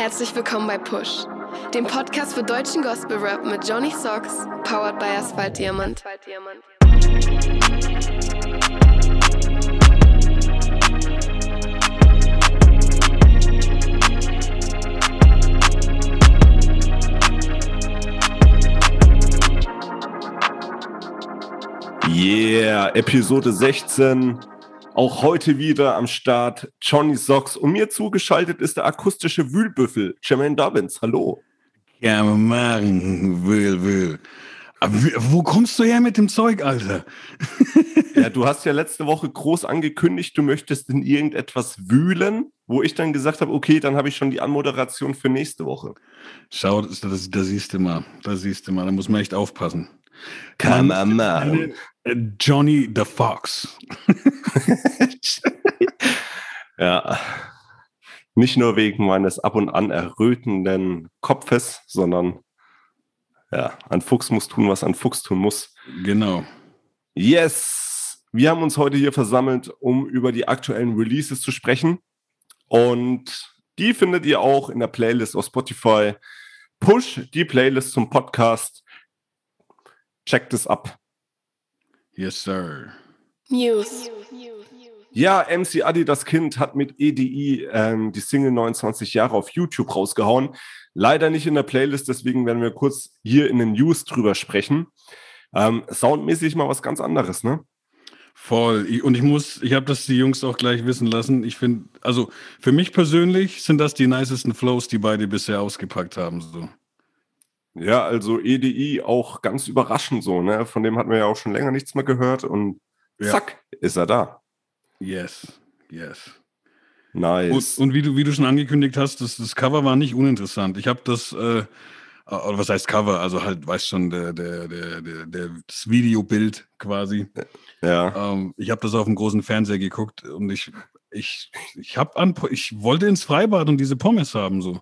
Herzlich willkommen bei Push, dem Podcast für deutschen Gospel Rap mit Johnny Socks, powered by Asphalt Diamant. Yeah, Episode 16. Auch heute wieder am Start Johnny Socks und mir zugeschaltet ist der akustische Wühlbüffel, Jermaine Dobbins. Hallo. Ja, machen, Wühl, Wühl. Aber wo kommst du her mit dem Zeug, Alter? ja, du hast ja letzte Woche groß angekündigt, du möchtest in irgendetwas wühlen, wo ich dann gesagt habe, okay, dann habe ich schon die Anmoderation für nächste Woche. Schau, das, das, das siehst du mal, da siehst du mal, da muss man echt aufpassen. Kann man machen. Johnny the Fox. ja. Nicht nur wegen meines ab und an errötenden Kopfes, sondern ja, ein Fuchs muss tun, was ein Fuchs tun muss. Genau. Yes! Wir haben uns heute hier versammelt, um über die aktuellen Releases zu sprechen. Und die findet ihr auch in der Playlist auf Spotify. Push die Playlist zum Podcast. Checkt es ab. Yes, sir. News. Ja, MC Adi, das Kind, hat mit EDI ähm, die Single 29 Jahre auf YouTube rausgehauen. Leider nicht in der Playlist, deswegen werden wir kurz hier in den News drüber sprechen. Ähm, soundmäßig mal was ganz anderes, ne? Voll. Und ich muss, ich habe das die Jungs auch gleich wissen lassen. Ich finde, also für mich persönlich sind das die nicesten Flows, die beide bisher ausgepackt haben. So. Ja, also EDI auch ganz überraschend so, ne? Von dem hatten wir ja auch schon länger nichts mehr gehört und ja. zack, ist er da. Yes, yes. Nice. Und, und, wie, du, wie du schon angekündigt hast, das, das Cover war nicht uninteressant. Ich habe das, äh, oder was heißt Cover? Also halt, weißt schon, der, der, der, der, das Videobild quasi. Ja. Ähm, ich habe das auf dem großen Fernseher geguckt und ich, ich, ich habe an, ich wollte ins Freibad und diese Pommes haben so.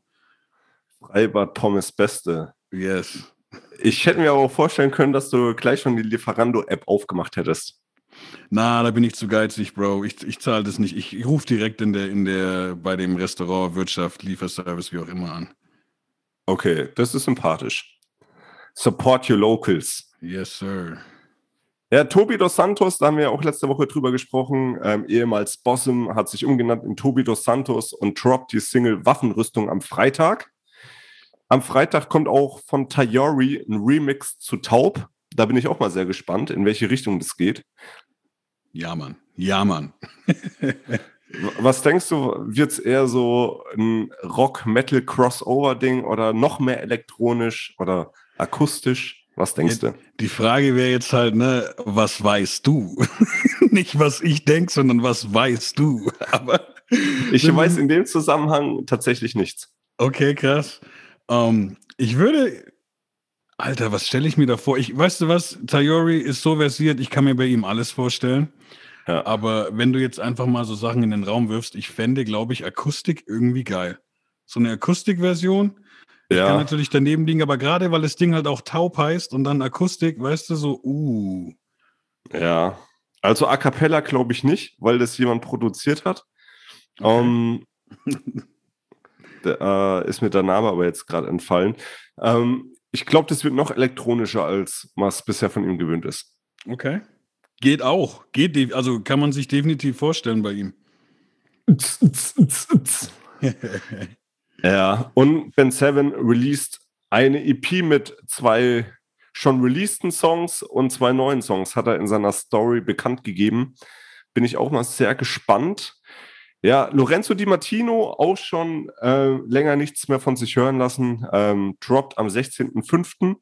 Freibad Pommes Beste. Yes. Ich hätte mir aber auch vorstellen können, dass du gleich schon die Lieferando-App aufgemacht hättest. Na, da bin ich zu geizig, Bro. Ich, ich zahle das nicht. Ich, ich rufe direkt in der, in der, bei dem Restaurant, Wirtschaft, Lieferservice, wie auch immer an. Okay, das ist sympathisch. Support your locals. Yes, sir. Ja, Tobi dos Santos, da haben wir ja auch letzte Woche drüber gesprochen, ähm, ehemals Bossum, hat sich umgenannt in Tobi dos Santos und droppt die Single Waffenrüstung am Freitag. Am Freitag kommt auch von Tayori ein Remix zu Taub. Da bin ich auch mal sehr gespannt, in welche Richtung das geht. Ja, Mann. Ja, Mann. Was denkst du, wird es eher so ein Rock-Metal-Crossover-Ding oder noch mehr elektronisch oder akustisch? Was denkst du? Die Frage wäre jetzt halt, ne, was weißt du? Nicht, was ich denke, sondern was weißt du? Aber ich weiß in dem Zusammenhang tatsächlich nichts. Okay, krass. Ähm, ich würde Alter, was stelle ich mir da vor? Ich, weißt du was? Tayori ist so versiert, ich kann mir bei ihm alles vorstellen. Ja. Aber wenn du jetzt einfach mal so Sachen in den Raum wirfst, ich fände, glaube ich, Akustik irgendwie geil. So eine Akustikversion. Ja. Kann natürlich daneben liegen, aber gerade weil das Ding halt auch taub heißt und dann Akustik, weißt du, so, uh. Ja. Also A Cappella glaube ich nicht, weil das jemand produziert hat. Okay. Um, der, äh, ist mir der Name aber jetzt gerade entfallen. Ähm, ich glaube, das wird noch elektronischer, als was bisher von ihm gewöhnt ist. Okay. Geht auch. Geht, also kann man sich definitiv vorstellen bei ihm. ja, und Ben Seven released eine EP mit zwei schon releaseden Songs und zwei neuen Songs, hat er in seiner Story bekannt gegeben. Bin ich auch mal sehr gespannt. Ja, Lorenzo Di Martino auch schon äh, länger nichts mehr von sich hören lassen. Ähm, droppt am 16.05.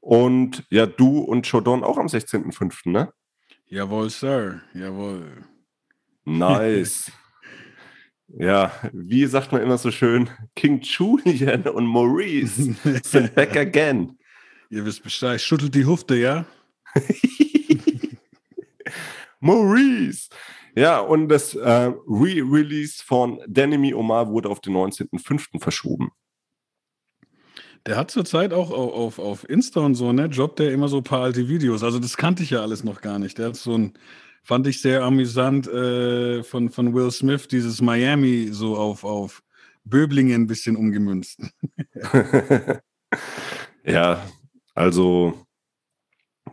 Und ja, du und Chodon auch am 16.05., ne? Jawohl, Sir. Jawohl. Nice. ja, wie sagt man immer so schön, King Julian und Maurice sind back again. Ihr wisst Bescheid, schüttelt die Hufte, ja? Maurice! Ja, und das äh, Re-Release von Denemy Omar wurde auf den 19.05. verschoben. Der hat zurzeit auch auf, auf, Insta und so, ne, droppt der immer so ein paar alte Videos. Also das kannte ich ja alles noch gar nicht. Der hat so ein, fand ich sehr amüsant äh, von, von Will Smith, dieses Miami so auf, auf Böblinge ein bisschen umgemünzt. ja, also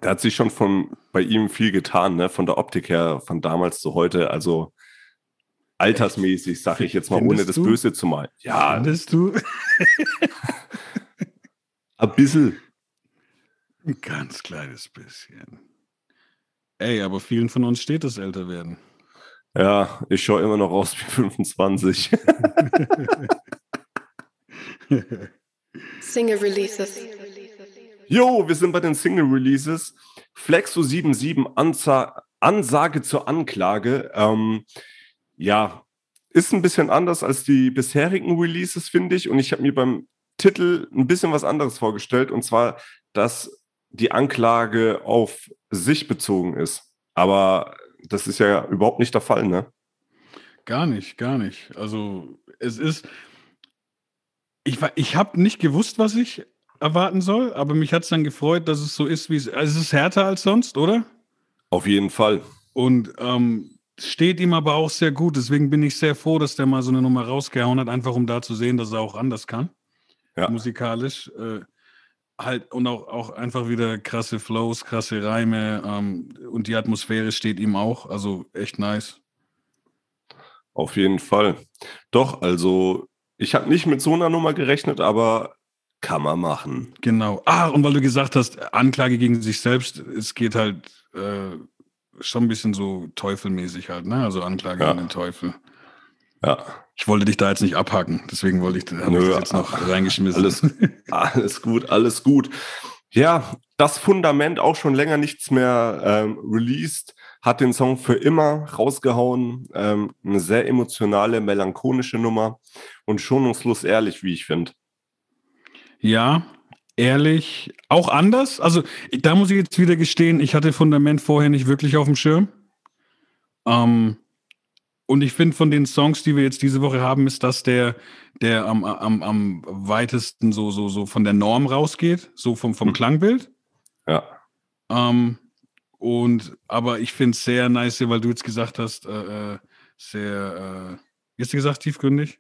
da hat sich schon von bei ihm viel getan, ne? Von der Optik her, von damals zu heute. Also altersmäßig, sage ich jetzt mal, Findest ohne das du? Böse zu malen. Ja. Findest du? Ein bisschen. Ein ganz kleines bisschen. Ey, aber vielen von uns steht das älter werden. Ja, ich schaue immer noch aus wie 25. Single Releases. Jo, wir sind bei den Single Releases. Flexo 77 Anza Ansage zur Anklage. Ähm, ja, ist ein bisschen anders als die bisherigen Releases, finde ich. Und ich habe mir beim Titel ein bisschen was anderes vorgestellt. Und zwar, dass die Anklage auf sich bezogen ist. Aber das ist ja überhaupt nicht der Fall, ne? Gar nicht, gar nicht. Also es ist, ich, ich habe nicht gewusst, was ich erwarten soll, aber mich hat es dann gefreut, dass es so ist, wie es, also es ist härter als sonst, oder? Auf jeden Fall. Und ähm, steht ihm aber auch sehr gut. Deswegen bin ich sehr froh, dass der mal so eine Nummer rausgehauen hat, einfach um da zu sehen, dass er auch anders kann. Ja. Musikalisch. Äh, halt und auch, auch einfach wieder krasse Flows, krasse Reime ähm, und die Atmosphäre steht ihm auch. Also echt nice. Auf jeden Fall. Doch, also ich habe nicht mit so einer Nummer gerechnet, aber kann man machen. Genau. Ah, und weil du gesagt hast, Anklage gegen sich selbst, es geht halt äh, schon ein bisschen so teufelmäßig halt, ne? Also Anklage ja. an den Teufel. Ja. Ich wollte dich da jetzt nicht abhaken, deswegen wollte ich, habe ich das jetzt noch reingeschmissen. Alles, alles gut, alles gut. Ja, das Fundament auch schon länger nichts mehr ähm, released, hat den Song für immer rausgehauen. Ähm, eine sehr emotionale, melancholische Nummer und schonungslos ehrlich, wie ich finde. Ja, ehrlich, auch anders. Also da muss ich jetzt wieder gestehen, ich hatte Fundament vorher nicht wirklich auf dem Schirm. Ähm, und ich finde, von den Songs, die wir jetzt diese Woche haben, ist das der, der am, am, am weitesten so, so, so von der Norm rausgeht, so vom, vom hm. Klangbild. Ja. Ähm, und aber ich finde es sehr nice, weil du jetzt gesagt hast, äh, äh sehr, äh, wie hast du gesagt, tiefgründig?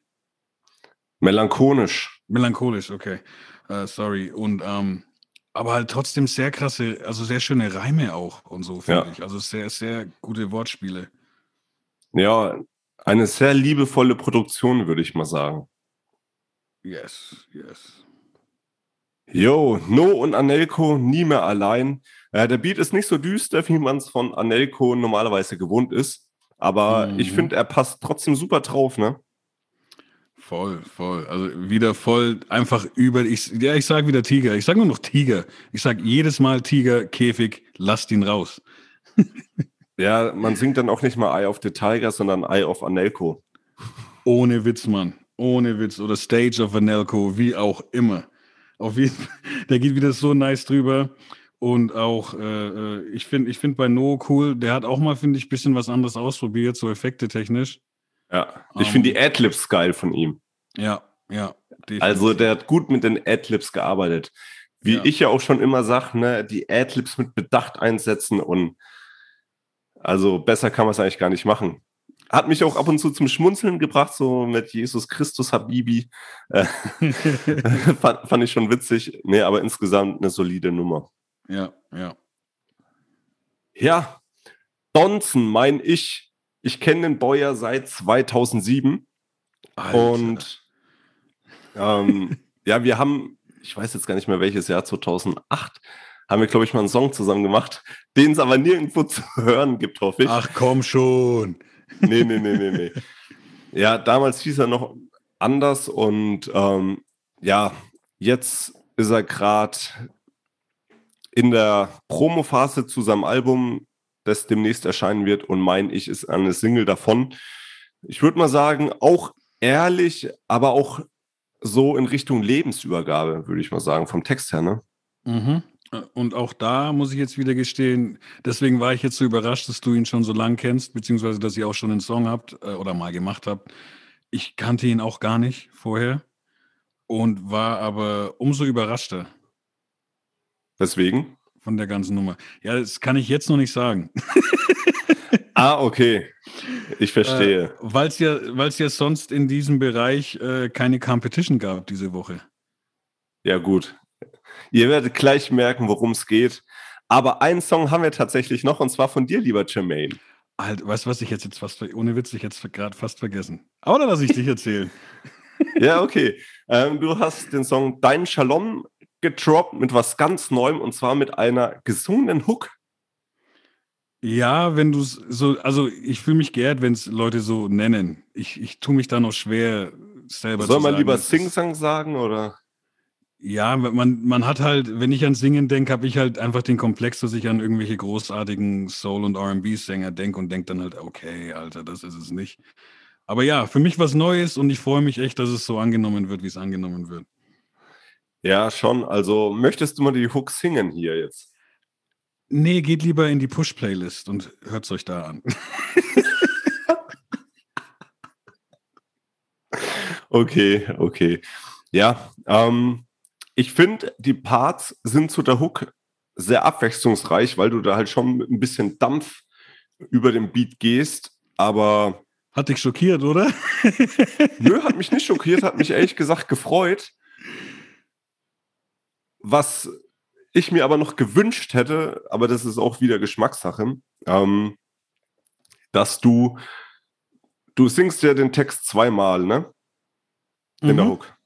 Melancholisch. Melancholisch, okay. Uh, sorry. Und ähm, aber halt trotzdem sehr krasse, also sehr schöne Reime auch und so, finde ja. ich. Also sehr, sehr gute Wortspiele. Ja, eine sehr liebevolle Produktion, würde ich mal sagen. Yes, yes. Jo, No und Anelko nie mehr allein. Äh, der Beat ist nicht so düster, wie man es von Anelko normalerweise gewohnt ist. Aber mhm. ich finde, er passt trotzdem super drauf, ne? Voll, voll. Also wieder voll einfach über. Ich, ja, ich sage wieder Tiger. Ich sage nur noch Tiger. Ich sage jedes Mal Tiger, Käfig, lasst ihn raus. Ja, man singt dann auch nicht mal Eye of the Tiger, sondern Eye of Anelko. Ohne Witz, Mann. Ohne Witz. Oder Stage of Anelko, wie auch immer. Auf jeden Fall, der geht wieder so nice drüber. Und auch, äh, äh ich finde ich find bei No cool, der hat auch mal, finde ich, ein bisschen was anderes ausprobiert, so Effekte technisch. Ja, ich um, finde die ähm, Adlibs geil von ihm. Ja, ja. Definitiv. Also der hat gut mit den Adlibs gearbeitet. Wie ja. ich ja auch schon immer sage, ne, die Adlibs mit Bedacht einsetzen und also besser kann man es eigentlich gar nicht machen. Hat mich auch ab und zu zum Schmunzeln gebracht, so mit Jesus Christus Habibi. Äh, fand, fand, ich schon witzig. Nee, aber insgesamt eine solide Nummer. Ja, ja. Ja, Donson, mein ich. Ich kenne den Boyer seit 2007. Alter. Und ähm, ja, wir haben, ich weiß jetzt gar nicht mehr welches Jahr, 2008, haben wir, glaube ich, mal einen Song zusammen gemacht, den es aber nirgendwo zu hören gibt, hoffe ich. Ach komm schon. Nee, nee, nee, nee, nee. Ja, damals hieß er noch anders und ähm, ja, jetzt ist er gerade in der Promophase zu seinem Album, das demnächst erscheinen wird und mein Ich ist eine Single davon. Ich würde mal sagen, auch ehrlich, aber auch so in Richtung Lebensübergabe, würde ich mal sagen, vom Text her, ne? Mhm. Und auch da muss ich jetzt wieder gestehen, deswegen war ich jetzt so überrascht, dass du ihn schon so lange kennst, beziehungsweise dass ihr auch schon einen Song habt äh, oder mal gemacht habt. Ich kannte ihn auch gar nicht vorher und war aber umso überraschter. Deswegen? Von der ganzen Nummer. Ja, das kann ich jetzt noch nicht sagen. ah, okay. Ich verstehe. Äh, Weil es ja, ja sonst in diesem Bereich äh, keine Competition gab diese Woche. Ja, gut. Ihr werdet gleich merken, worum es geht. Aber einen Song haben wir tatsächlich noch, und zwar von dir, lieber Jermaine. Halt, weißt du was, ich jetzt, jetzt fast, ohne Witz, ich jetzt gerade fast vergessen. Aber dann lass ich dich erzählen. ja, okay. Ähm, du hast den Song Dein Shalom gedroppt mit was ganz Neuem und zwar mit einer gesungenen Hook. Ja, wenn du so, also ich fühle mich geehrt, wenn es Leute so nennen. Ich, ich tue mich da noch schwer selber Soll man sagen, lieber Sing-Sang sagen oder? Ja, man, man hat halt, wenn ich an Singen denke, habe ich halt einfach den Komplex, dass ich an irgendwelche großartigen Soul- und RB-Sänger denke und denke dann halt, okay, Alter, das ist es nicht. Aber ja, für mich was Neues und ich freue mich echt, dass es so angenommen wird, wie es angenommen wird. Ja, schon. Also möchtest du mal die Hook singen hier jetzt? Nee, geht lieber in die Push-Playlist und hört es euch da an. okay, okay. Ja, ähm, ich finde, die Parts sind zu der Hook sehr abwechslungsreich, weil du da halt schon mit ein bisschen Dampf über den Beat gehst, aber. Hat dich schockiert, oder? Nö, hat mich nicht schockiert, hat mich ehrlich gesagt gefreut. Was ich mir aber noch gewünscht hätte, aber das ist auch wieder Geschmackssache, ähm, dass du, du singst ja den Text zweimal, ne? In mhm. der Hook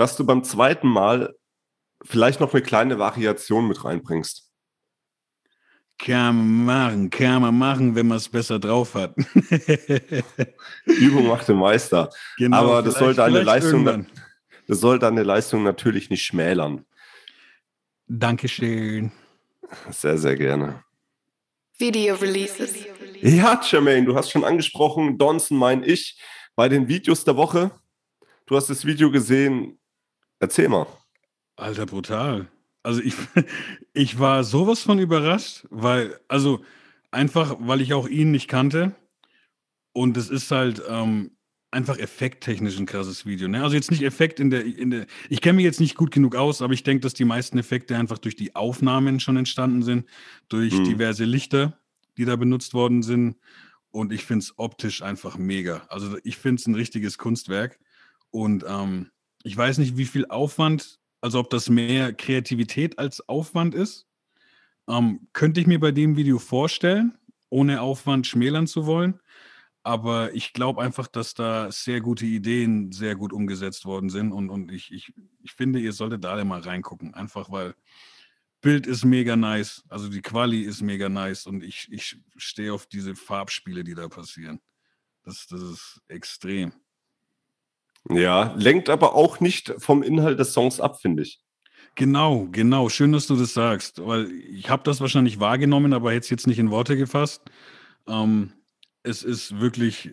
dass du beim zweiten Mal vielleicht noch eine kleine Variation mit reinbringst. Kann man machen, kann man machen, wenn man es besser drauf hat. Übung macht den Meister. Genau, Aber das soll, deine Leistung, das soll deine Leistung natürlich nicht schmälern. Dankeschön. Sehr, sehr gerne. Video Releases. Ja, Jermaine, du hast schon angesprochen, Donson mein ich, bei den Videos der Woche. Du hast das Video gesehen, Erzähl mal. Alter, brutal. Also ich, ich war sowas von überrascht, weil, also einfach, weil ich auch ihn nicht kannte. Und es ist halt ähm, einfach effekttechnisch ein krasses Video. Ne? Also jetzt nicht Effekt in der, in der, ich kenne mich jetzt nicht gut genug aus, aber ich denke, dass die meisten Effekte einfach durch die Aufnahmen schon entstanden sind, durch mhm. diverse Lichter, die da benutzt worden sind. Und ich finde es optisch einfach mega. Also ich finde es ein richtiges Kunstwerk. Und ähm, ich weiß nicht, wie viel Aufwand, also ob das mehr Kreativität als Aufwand ist. Ähm, könnte ich mir bei dem Video vorstellen, ohne Aufwand schmälern zu wollen. Aber ich glaube einfach, dass da sehr gute Ideen sehr gut umgesetzt worden sind. Und, und ich, ich, ich finde, ihr solltet da mal reingucken. Einfach weil Bild ist mega nice. Also die Quali ist mega nice. Und ich, ich stehe auf diese Farbspiele, die da passieren. Das, das ist extrem. Ja, lenkt aber auch nicht vom Inhalt des Songs ab, finde ich. Genau, genau. Schön, dass du das sagst, weil ich habe das wahrscheinlich wahrgenommen, aber hätte es jetzt nicht in Worte gefasst. Ähm, es ist wirklich,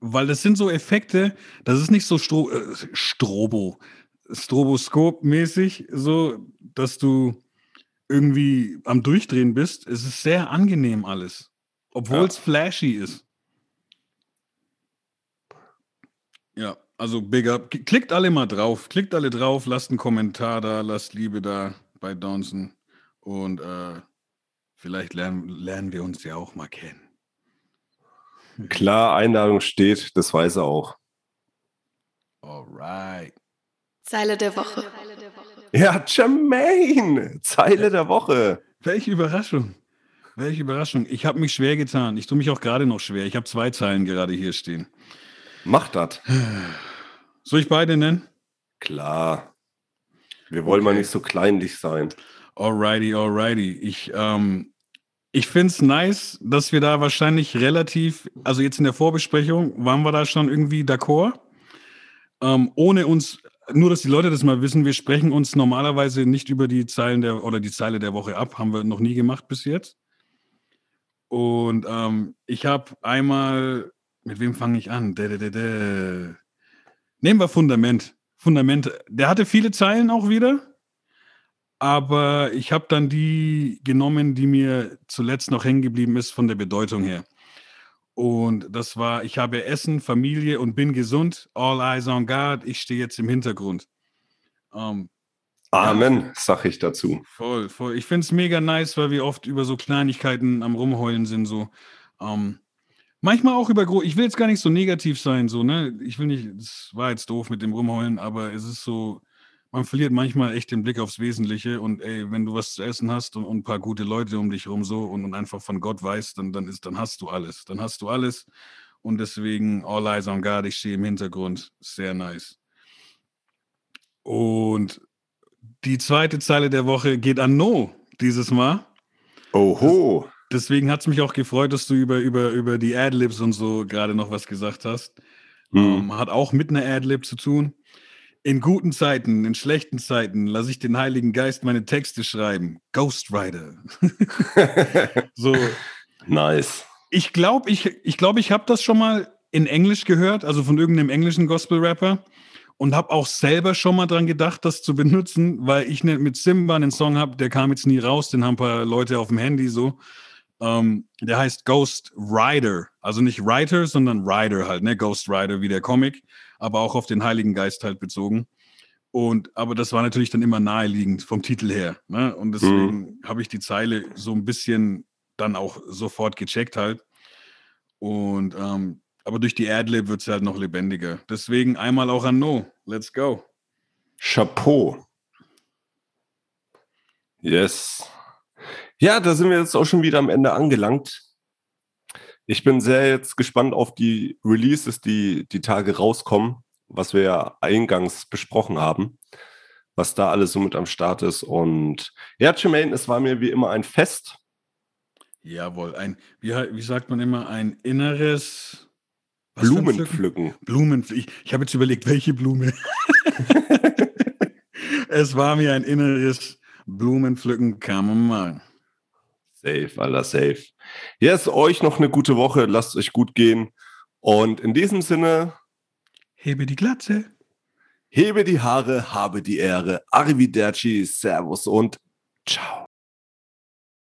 weil das sind so Effekte, das ist nicht so Stro äh, Strobo, Stroboskop-mäßig, so, dass du irgendwie am Durchdrehen bist. Es ist sehr angenehm alles, obwohl es ja. flashy ist. Ja, also big up. Klickt alle mal drauf. Klickt alle drauf, lasst einen Kommentar da, lasst Liebe da bei Donson. Und äh, vielleicht lernen, lernen wir uns ja auch mal kennen. Klar, Einladung steht, das weiß er auch. Alright. Zeile der Woche. Ja, Jermaine, Zeile der Woche. Welche Überraschung. Welche Überraschung. Ich habe mich schwer getan. Ich tue mich auch gerade noch schwer. Ich habe zwei Zeilen gerade hier stehen. Mach das. Soll ich beide nennen? Klar. Wir wollen okay. mal nicht so kleinlich sein. Alrighty, alrighty. Ich, ähm, ich finde es nice, dass wir da wahrscheinlich relativ, also jetzt in der Vorbesprechung, waren wir da schon irgendwie d'accord. Ähm, ohne uns, nur dass die Leute das mal wissen, wir sprechen uns normalerweise nicht über die Zeilen der oder die Zeile der Woche ab, haben wir noch nie gemacht bis jetzt. Und ähm, ich habe einmal mit wem fange ich an? Dä, dä, dä, Nehmen wir Fundament. Fundament. Der hatte viele Zeilen auch wieder. Aber ich habe dann die genommen, die mir zuletzt noch hängen geblieben ist von der Bedeutung her. Und das war, ich habe Essen, Familie und bin gesund. All eyes on God. Ich stehe jetzt im Hintergrund. Ähm, Amen, ja, sag ich dazu. Voll, voll. Ich finde es mega nice, weil wir oft über so Kleinigkeiten am Rumheulen sind. So. Ähm, manchmal auch über ich will jetzt gar nicht so negativ sein, so, ne? Ich will nicht, es war jetzt doof mit dem Rumheulen, aber es ist so, man verliert manchmal echt den Blick aufs Wesentliche und ey, wenn du was zu essen hast und, und ein paar gute Leute um dich rum so und, und, einfach von Gott weißt, dann, dann, ist, dann hast du alles. Dann hast du alles. Und deswegen All Eyes on God, ich stehe im Hintergrund. Sehr nice. Und die zweite Zeile der Woche geht an No dieses Mal. Oho. Das, deswegen hat es mich auch gefreut, dass du über, über, über die Adlibs und so gerade noch was gesagt hast. Mhm. Um, ähm, hat auch mit einer Adlib zu tun. In guten Zeiten, in schlechten Zeiten lasse ich den Heiligen Geist meine Texte schreiben. Ghostwriter. so. Nice. Ich glaube, ich, ich, glaub, ich habe das schon mal in Englisch gehört, also von irgendeinem englischen Gospel-Rapper. Und habe auch selber schon mal dran gedacht, das zu benutzen, weil ich ne, mit Simba einen Song habe, der kam jetzt nie raus, den haben ein paar Leute auf dem Handy so. Ähm, der heißt Ghost Rider. Also nicht Writer, sondern Rider halt, ne? Ghost Rider wie der Comic aber auch auf den Heiligen Geist halt bezogen. Und aber das war natürlich dann immer naheliegend vom Titel her. Ne? Und deswegen mhm. habe ich die Zeile so ein bisschen dann auch sofort gecheckt halt. Und ähm, aber durch die Adlib wird es halt noch lebendiger. Deswegen einmal auch an No. Let's go. Chapeau. Yes. Ja, da sind wir jetzt auch schon wieder am Ende angelangt. Ich bin sehr jetzt gespannt auf die Releases, die die Tage rauskommen, was wir ja eingangs besprochen haben, was da alles so mit am Start ist. Und ja, Jermaine, es war mir wie immer ein Fest. Jawohl, ein, wie, wie sagt man immer, ein inneres Blumenpflücken. Blumenpflücken. Ich, ich habe jetzt überlegt, welche Blume. es war mir ein inneres Blumenpflücken, kann man mal. Safe, Alter, safe. Yes, euch noch eine gute Woche. Lasst euch gut gehen. Und in diesem Sinne. Hebe die Glatze. Hebe die Haare, habe die Ehre. Arrivederci, Servus und ciao.